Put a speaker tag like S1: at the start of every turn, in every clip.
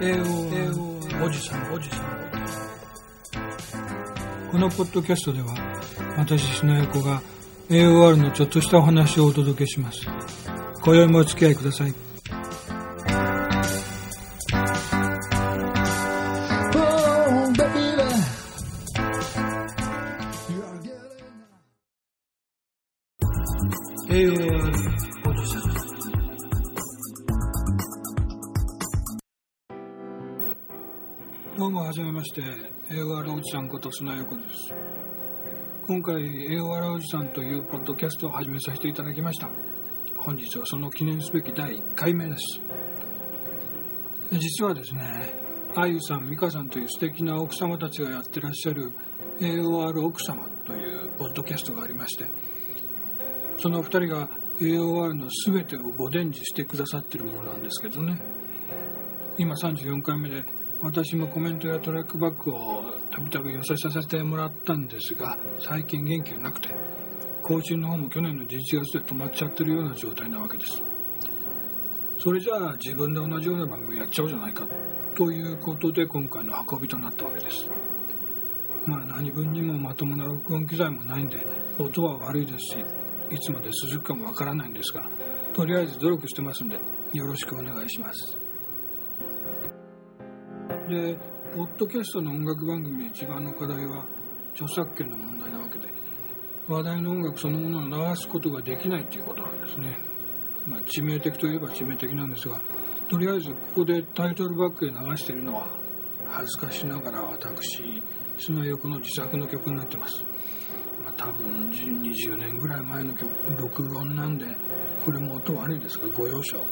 S1: AO おじさんおじさん。このポッドキャストでは私砂横が AOR のちょっとしたお話をお届けします。今宵もお付き合いください。えー、うもはじめまして。AOR おじさんこと砂横です。今回 AOR おじさんというポッドキャストを始めさせていただきました。本日はその記念すべき第1回目です。実はですねあゆさん、美香さんという素敵な奥様たちがやってらっしゃる AOR 奥様というポッドキャストがありましてその2人が AOR の全てをご伝授してくださってるものなんですけどね。今34回目で私もコメントやトラックバックをたびたび寄せさせてもらったんですが最近元気がなくて更新の方も去年の11月で止まっちゃってるような状態なわけです。それじゃあ自分で同じような番組やっちゃおうじゃないかということで今回の運びとなったわけです。まあ何分にもまともな録音機材もないんで音は悪いですしいつまで続くかもわからないんですがとりあえず努力してますんでよろしくお願いします。でポッドキャストの音楽番組で一番の課題は著作権の問題なわけで話題の音楽そのものを流すことができないということなんですね、まあ、致命的といえば致命的なんですがとりあえずここでタイトルバックで流しているのは恥ずかしながら私砂横の自作の曲になってます。まあ、多分20年ぐらい前の曲録音なんでこれも音悪いですがご容赦を。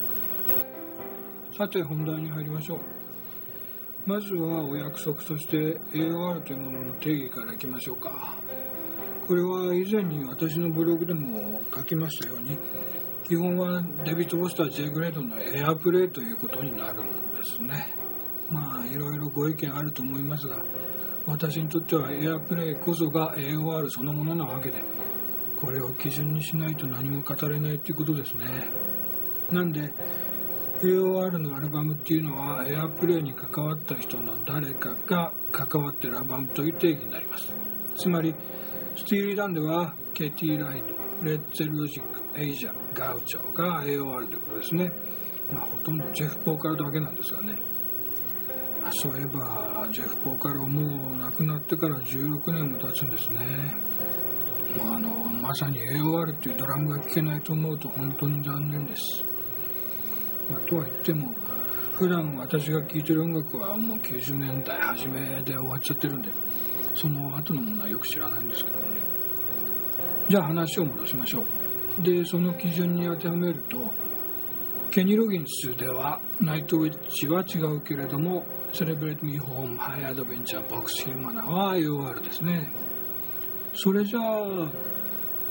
S1: さて本題に入りましょう。まずはお約束として AOR というものの定義からいきましょうか。これは以前に私のブログでも書きましたように基本はデビッド・ボスター J グレードのエアプレイということになるんですね。まあいろいろご意見あると思いますが私にとっては Airplay こそが AOR そのものなわけでこれを基準にしないと何も語れないっていうことですね。なんで AOR のアルバムっていうのは Airplay に関わった人の誰かが関わってるアルバムという定義になります。つまりスティーリー・ダンでは Katy Lied、Pretzel Logic、Aja、Gaucho が AOR ということですねまあほとんどジェフ・ポーカロだけなんですがね。そういえばジェフ・ポーカルもう亡くなってから16年も経つんですね。もうあのまさに AOR っていうドラムが聴けないと思うと本当に残念です、とは言っても普段私が聴いてる音楽はもう90年代初めで終わっちゃってるんでその後のものはよく知らないんですけどね。じゃあ話を戻しましょう。でその基準に当てはめるとケニー・ロギンスでは Nightwatch は違うけれども Celebrate Me Home、High Adventure、Vox Humana は AOR ですね。それじゃあ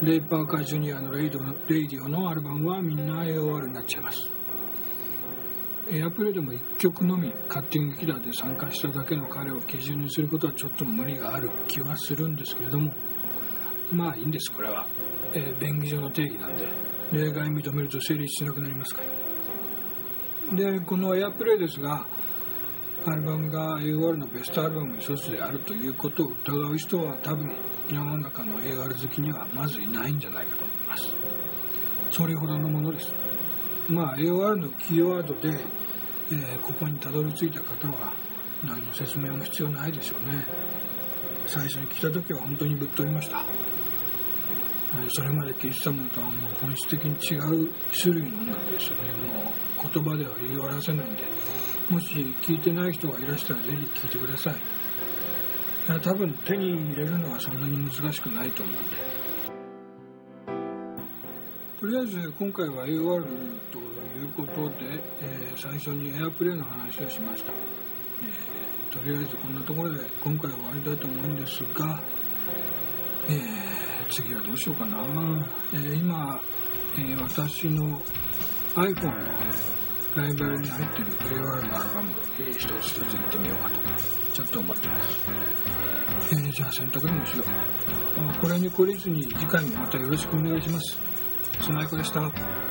S1: レイ・パーカー・ジュニアの Raydio のアルバムはみんな AOR になっちゃいます。 Airplay でも1曲のみカッティングギターで参加しただけの彼を基準にすることはちょっと無理がある気はするんですけれどもまあいいんですこれは、えー、便宜上の定義なんで例外認めると成立しなくなりますから。でこのエアプレイですがアルバムが AOR のベストアルバムの一つであるということを疑う人は多分世の中の AR 好きにはまずいないんじゃないかと思います。それほどのものです。まあ AOR のキーワードで、えー、ここにたどり着いた方は何の説明も必要ないでしょうね最初に来た時は本当にぶっ飛びましたそれまで聴いてたものとはもう本質的に違う種類の音楽ですよねもう言葉では言い表せないんでもし聞いてない人がいらしたらぜひ聞いてください。多分手に入れるのはそんなに難しくないと思うんで。とりあえず今回は AOR ということで、えー、最初にエアプレイの話をしました、えー、とりあえずこんなところで今回は終わりたいと思うんですが、えー、次はどうしようかな、え今、え私の iPhone のライブラリに入ってる AOR のアルバム、えー、一つ一つ行ってみようかと、ちょっと思ってます。えー、じゃあ選択でもしよう。これに懲りずに次回もまたよろしくお願いします。スナイクでした。